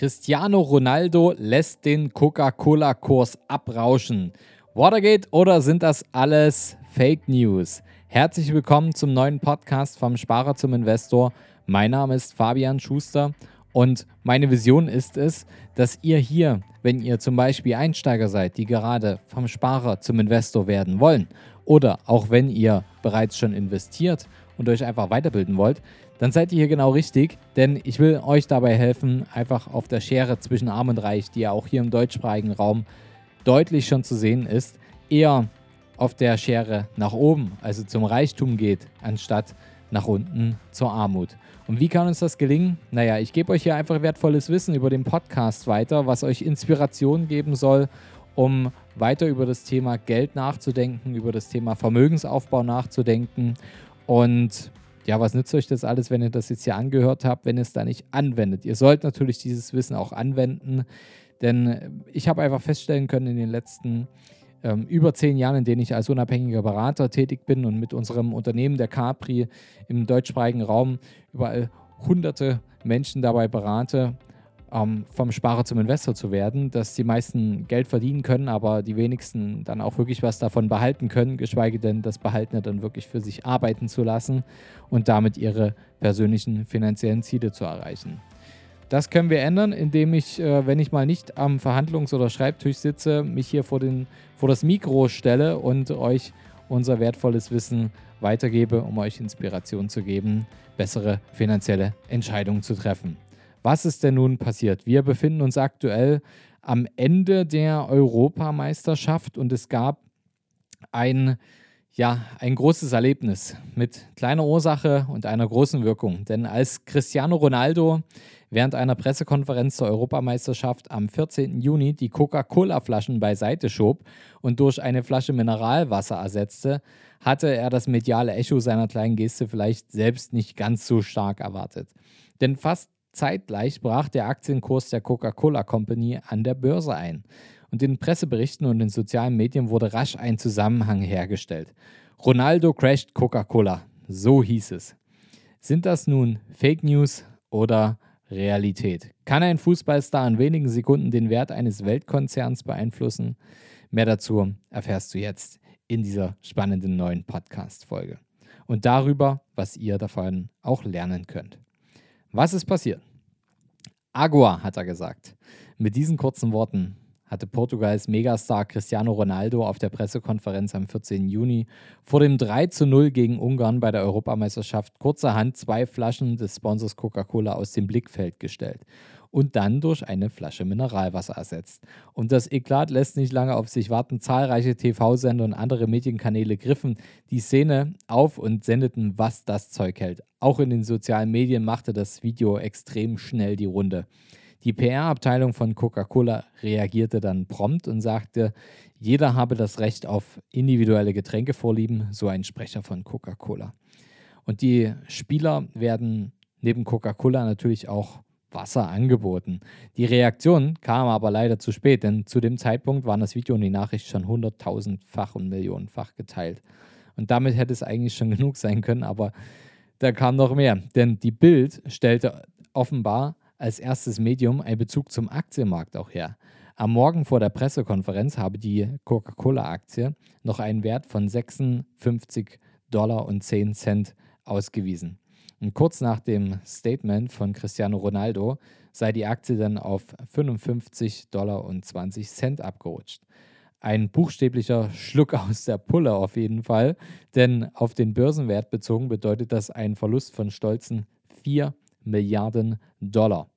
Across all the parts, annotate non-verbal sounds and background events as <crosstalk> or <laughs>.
Cristiano Ronaldo lässt den Coca-Cola-Kurs abrauschen. Watergate oder sind das alles Fake News? Herzlich willkommen zum neuen Podcast vom Sparer zum Investor. Mein Name ist Fabian Schuster und meine Vision ist es, dass ihr hier, wenn ihr zum Beispiel Einsteiger seid, die gerade vom Sparer zum Investor werden wollen, oder auch wenn ihr bereits schon investiert und euch einfach weiterbilden wollt, dann seid ihr hier genau richtig, denn ich will euch dabei helfen, einfach auf der Schere zwischen Arm und Reich, die ja auch hier im deutschsprachigen Raum deutlich schon zu sehen ist, eher auf der Schere nach oben, also zum Reichtum geht, anstatt nach unten zur Armut. Und wie kann uns das gelingen? Naja, ich gebe euch hier einfach wertvolles Wissen über den Podcast weiter, was euch Inspiration geben soll, um weiter über das Thema Geld nachzudenken, über das Thema Vermögensaufbau nachzudenken und ja, was nützt euch das alles, wenn ihr das jetzt hier angehört habt, wenn ihr es da nicht anwendet? Ihr sollt natürlich dieses Wissen auch anwenden, denn ich habe einfach feststellen können in den letzten ähm, über zehn Jahren, in denen ich als unabhängiger Berater tätig bin und mit unserem Unternehmen der Capri im deutschsprachigen Raum überall hunderte Menschen dabei berate, ähm, vom Sparer zum Investor zu werden, dass die meisten Geld verdienen können, aber die wenigsten dann auch wirklich was davon behalten können, geschweige denn das Behaltene dann wirklich für sich arbeiten zu lassen und damit ihre persönlichen finanziellen Ziele zu erreichen. Das können wir ändern, indem ich, äh, wenn ich mal nicht am Verhandlungs- oder Schreibtisch sitze, mich hier vor, den, vor das Mikro stelle und euch unser wertvolles Wissen weitergebe, um euch Inspiration zu geben, bessere finanzielle Entscheidungen zu treffen. Was ist denn nun passiert? Wir befinden uns aktuell am Ende der Europameisterschaft und es gab ein, ja, ein großes Erlebnis mit kleiner Ursache und einer großen Wirkung. Denn als Cristiano Ronaldo während einer Pressekonferenz zur Europameisterschaft am 14. Juni die Coca-Cola-Flaschen beiseite schob und durch eine Flasche Mineralwasser ersetzte, hatte er das mediale Echo seiner kleinen Geste vielleicht selbst nicht ganz so stark erwartet. Denn fast Zeitgleich brach der Aktienkurs der Coca-Cola Company an der Börse ein. Und in Presseberichten und in sozialen Medien wurde rasch ein Zusammenhang hergestellt. Ronaldo crasht Coca-Cola, so hieß es. Sind das nun Fake News oder Realität? Kann ein Fußballstar in wenigen Sekunden den Wert eines Weltkonzerns beeinflussen? Mehr dazu erfährst du jetzt in dieser spannenden neuen Podcast-Folge. Und darüber, was ihr davon auch lernen könnt. Was ist passiert? Agua, hat er gesagt. Mit diesen kurzen Worten hatte Portugals Megastar Cristiano Ronaldo auf der Pressekonferenz am 14. Juni vor dem 3 zu 0 gegen Ungarn bei der Europameisterschaft kurzerhand zwei Flaschen des Sponsors Coca-Cola aus dem Blickfeld gestellt und dann durch eine Flasche Mineralwasser ersetzt. Und das Eklat lässt nicht lange auf sich warten. Zahlreiche TV-Sender und andere Medienkanäle griffen die Szene auf und sendeten, was das Zeug hält. Auch in den sozialen Medien machte das Video extrem schnell die Runde. Die PR-Abteilung von Coca-Cola reagierte dann prompt und sagte, jeder habe das Recht auf individuelle Getränkevorlieben, so ein Sprecher von Coca-Cola. Und die Spieler werden neben Coca-Cola natürlich auch Wasser angeboten. Die Reaktion kam aber leider zu spät, denn zu dem Zeitpunkt waren das Video und die Nachricht schon hunderttausendfach und millionenfach geteilt. Und damit hätte es eigentlich schon <laughs> genug sein können, aber da kam noch mehr. Denn die Bild stellte offenbar als erstes Medium einen Bezug zum Aktienmarkt auch her. Am Morgen vor der Pressekonferenz habe die Coca-Cola-Aktie noch einen Wert von 56 Dollar und 10 Cent ausgewiesen. Und kurz nach dem Statement von Cristiano Ronaldo sei die Aktie dann auf 55 Dollar und 20 Cent abgerutscht. Ein buchstäblicher Schluck aus der Pulle auf jeden Fall, denn auf den Börsenwert bezogen bedeutet das einen Verlust von stolzen 4 Milliarden Dollar.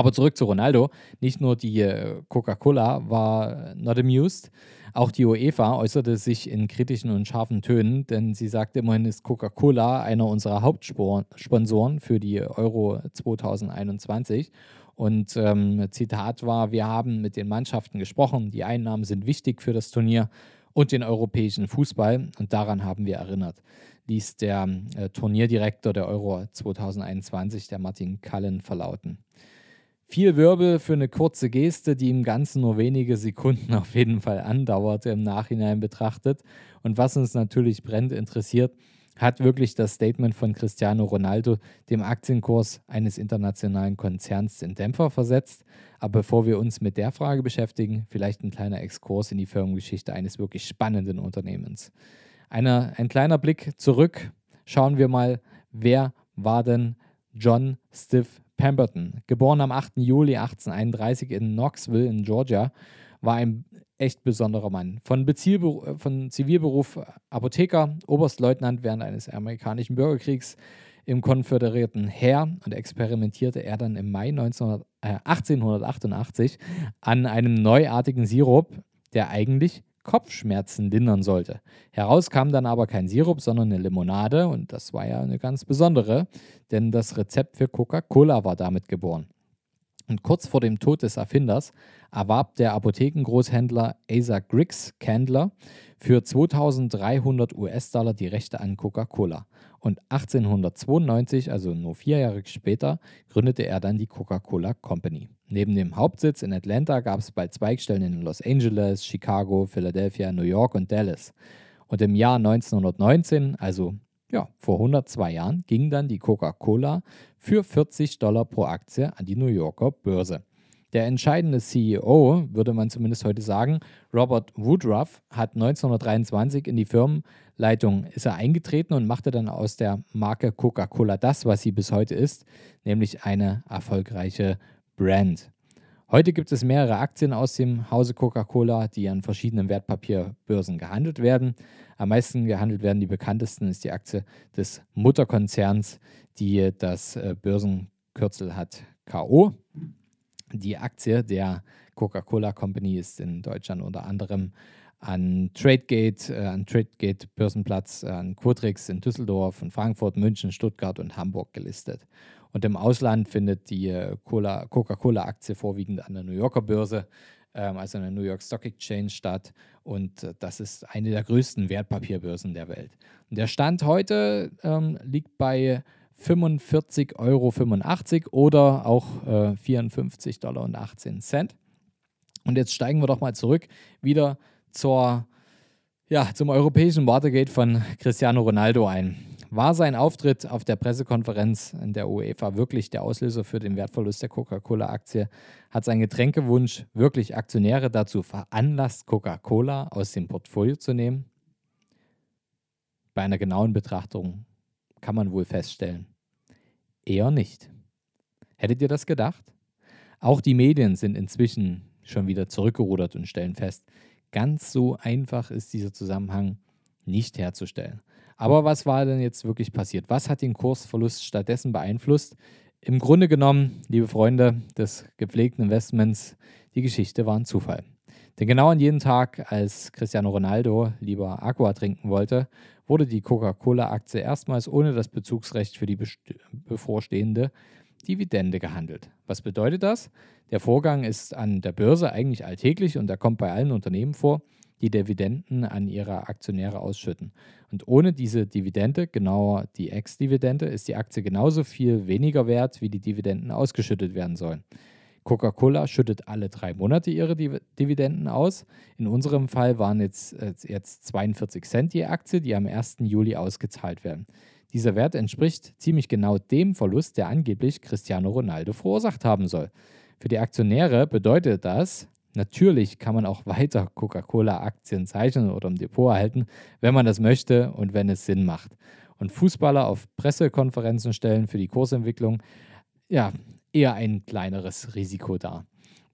Aber zurück zu Ronaldo. Nicht nur die äh, Coca-Cola war not amused, auch die UEFA äußerte sich in kritischen und scharfen Tönen, denn sie sagte immerhin ist Coca-Cola einer unserer Hauptsponsoren für die Euro 2021. Und ähm, Zitat war, wir haben mit den Mannschaften gesprochen, die Einnahmen sind wichtig für das Turnier und den europäischen Fußball und daran haben wir erinnert, ließ der äh, Turnierdirektor der Euro 2021, der Martin Kallen, verlauten. Viel Wirbel für eine kurze Geste, die im Ganzen nur wenige Sekunden <laughs> auf jeden Fall andauerte im Nachhinein betrachtet. Und was uns natürlich brennt interessiert, hat wirklich das Statement von Cristiano Ronaldo dem Aktienkurs eines internationalen Konzerns in Dämpfer versetzt. Aber bevor wir uns mit der Frage beschäftigen, vielleicht ein kleiner Exkurs in die Firmengeschichte eines wirklich spannenden Unternehmens. Eine, ein kleiner Blick zurück. Schauen wir mal, wer war denn John Stiff Pemberton? Geboren am 8. Juli 1831 in Knoxville in Georgia, war ein echt besonderer Mann. Von, Beziehber von Zivilberuf Apotheker, Oberstleutnant während eines amerikanischen Bürgerkriegs im konföderierten Heer und experimentierte er dann im Mai 19, äh, 1888 an einem neuartigen Sirup, der eigentlich Kopfschmerzen lindern sollte. Heraus kam dann aber kein Sirup, sondern eine Limonade und das war ja eine ganz besondere, denn das Rezept für Coca-Cola war damit geboren. Und kurz vor dem Tod des Erfinders erwarb der Apothekengroßhändler Asa Griggs Candler für 2300 US-Dollar die Rechte an Coca-Cola. Und 1892, also nur vier Jahre später, gründete er dann die Coca-Cola Company. Neben dem Hauptsitz in Atlanta gab es bald Zweigstellen in Los Angeles, Chicago, Philadelphia, New York und Dallas. Und im Jahr 1919, also ja, vor 102 Jahren ging dann die Coca-Cola für 40 Dollar pro Aktie an die New Yorker Börse. Der entscheidende CEO, würde man zumindest heute sagen, Robert Woodruff, hat 1923 in die Firmenleitung ist er eingetreten und machte dann aus der Marke Coca-Cola das, was sie bis heute ist, nämlich eine erfolgreiche Brand. Heute gibt es mehrere Aktien aus dem Hause Coca-Cola, die an verschiedenen Wertpapierbörsen gehandelt werden. Am meisten gehandelt werden die bekanntesten ist die Aktie des Mutterkonzerns, die das äh, Börsenkürzel hat KO. Die Aktie der Coca-Cola Company ist in Deutschland unter anderem an Tradegate, äh, an Tradegate Börsenplatz, äh, an Quotrix in Düsseldorf, in Frankfurt, München, Stuttgart und Hamburg gelistet. Und im Ausland findet die äh, Coca-Cola-Aktie vorwiegend an der New Yorker Börse, ähm, also an der New York Stock Exchange statt. Und äh, das ist eine der größten Wertpapierbörsen der Welt. Und der Stand heute ähm, liegt bei 45,85 Euro oder auch äh, 54,18 Dollar. Und jetzt steigen wir doch mal zurück wieder zur, ja, zum europäischen Watergate von Cristiano Ronaldo ein. War sein Auftritt auf der Pressekonferenz in der UEFA wirklich der Auslöser für den Wertverlust der Coca-Cola-Aktie? Hat sein Getränkewunsch wirklich Aktionäre dazu veranlasst, Coca-Cola aus dem Portfolio zu nehmen? Bei einer genauen Betrachtung kann man wohl feststellen, eher nicht. Hättet ihr das gedacht? Auch die Medien sind inzwischen schon wieder zurückgerudert und stellen fest, ganz so einfach ist dieser Zusammenhang nicht herzustellen. Aber was war denn jetzt wirklich passiert? Was hat den Kursverlust stattdessen beeinflusst? Im Grunde genommen, liebe Freunde des gepflegten Investments, die Geschichte war ein Zufall. Denn genau an jedem Tag, als Cristiano Ronaldo lieber Aqua trinken wollte, wurde die Coca-Cola-Aktie erstmals ohne das Bezugsrecht für die bevorstehende Dividende gehandelt. Was bedeutet das? Der Vorgang ist an der Börse eigentlich alltäglich und er kommt bei allen Unternehmen vor die Dividenden an ihre Aktionäre ausschütten. Und ohne diese Dividende, genauer die Ex-Dividende, ist die Aktie genauso viel weniger wert, wie die Dividenden ausgeschüttet werden sollen. Coca-Cola schüttet alle drei Monate ihre Dividenden aus. In unserem Fall waren jetzt, äh, jetzt 42 Cent die Aktie, die am 1. Juli ausgezahlt werden. Dieser Wert entspricht ziemlich genau dem Verlust, der angeblich Cristiano Ronaldo verursacht haben soll. Für die Aktionäre bedeutet das, Natürlich kann man auch weiter Coca-Cola-Aktien zeichnen oder im Depot erhalten, wenn man das möchte und wenn es Sinn macht. Und Fußballer auf Pressekonferenzen stellen für die Kursentwicklung, ja, eher ein kleineres Risiko dar.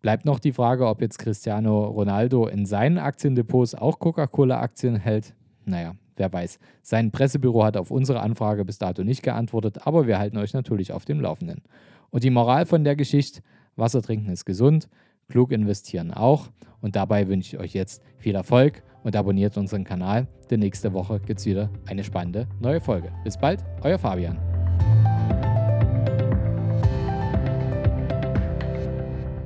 Bleibt noch die Frage, ob jetzt Cristiano Ronaldo in seinen Aktiendepots auch Coca-Cola-Aktien hält. Naja, wer weiß. Sein Pressebüro hat auf unsere Anfrage bis dato nicht geantwortet, aber wir halten euch natürlich auf dem Laufenden. Und die Moral von der Geschichte, Wasser trinken ist gesund. Klug investieren auch. Und dabei wünsche ich euch jetzt viel Erfolg und abonniert unseren Kanal, denn nächste Woche gibt es wieder eine spannende neue Folge. Bis bald, euer Fabian.